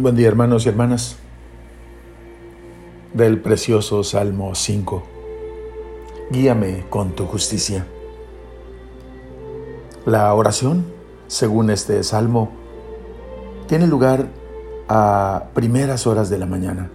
Buen día hermanos y hermanas del precioso Salmo 5. Guíame con tu justicia. La oración, según este salmo, tiene lugar a primeras horas de la mañana.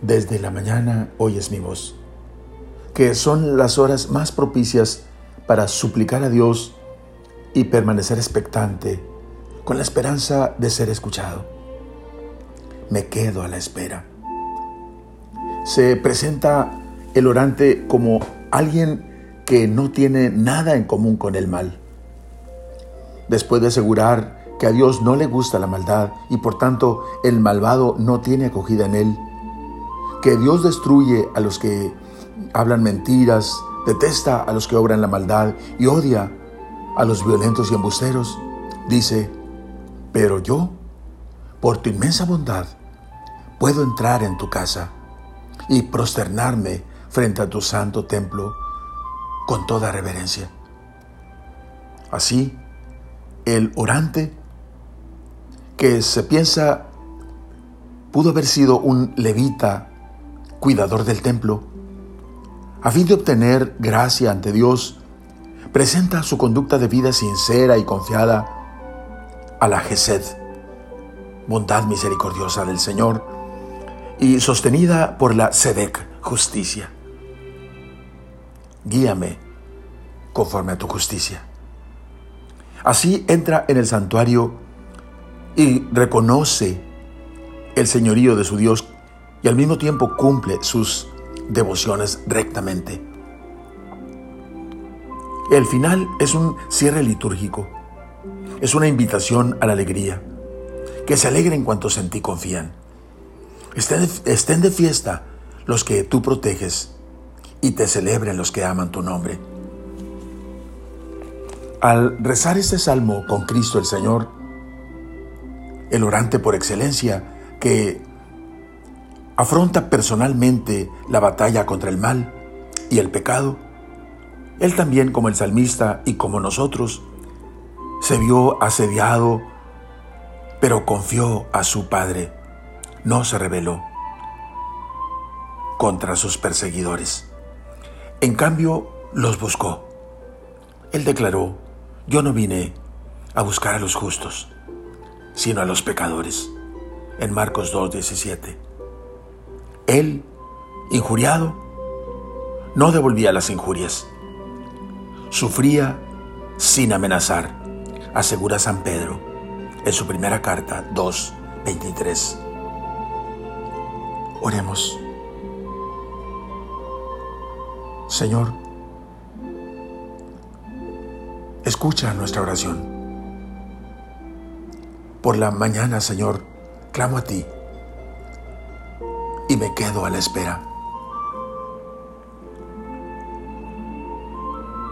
Desde la mañana oyes mi voz, que son las horas más propicias para suplicar a Dios y permanecer expectante con la esperanza de ser escuchado me quedo a la espera. Se presenta el orante como alguien que no tiene nada en común con el mal. Después de asegurar que a Dios no le gusta la maldad y por tanto el malvado no tiene acogida en él, que Dios destruye a los que hablan mentiras, detesta a los que obran la maldad y odia a los violentos y embusteros, dice, pero yo por tu inmensa bondad, puedo entrar en tu casa y prosternarme frente a tu santo templo con toda reverencia. Así, el orante, que se piensa pudo haber sido un levita, cuidador del templo, a fin de obtener gracia ante Dios, presenta su conducta de vida sincera y confiada a la Gesed bondad misericordiosa del Señor, y sostenida por la Sedec, justicia. Guíame conforme a tu justicia. Así entra en el santuario y reconoce el señorío de su Dios y al mismo tiempo cumple sus devociones rectamente. El final es un cierre litúrgico, es una invitación a la alegría que se alegren cuantos en ti confían. Estén de, fiesta los que tú proteges y te celebren los que aman tu nombre. Al rezar este salmo con Cristo el Señor, el orante por excelencia que afronta personalmente la batalla contra el mal y el pecado, él también como el salmista y como nosotros, se vio asediado pero confió a su Padre, no se rebeló contra sus perseguidores. En cambio, los buscó. Él declaró, yo no vine a buscar a los justos, sino a los pecadores. En Marcos 2.17. Él, injuriado, no devolvía las injurias. Sufría sin amenazar, asegura San Pedro en su primera carta 2.23. Oremos. Señor, escucha nuestra oración. Por la mañana, Señor, clamo a ti y me quedo a la espera.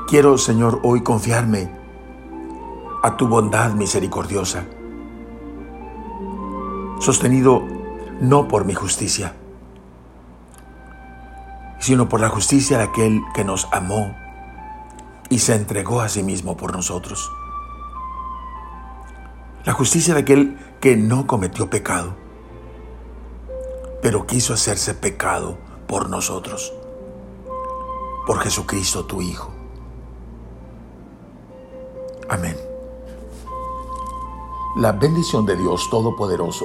Quiero, Señor, hoy confiarme a tu bondad misericordiosa sostenido no por mi justicia, sino por la justicia de aquel que nos amó y se entregó a sí mismo por nosotros. La justicia de aquel que no cometió pecado, pero quiso hacerse pecado por nosotros, por Jesucristo tu Hijo. Amén. La bendición de Dios Todopoderoso,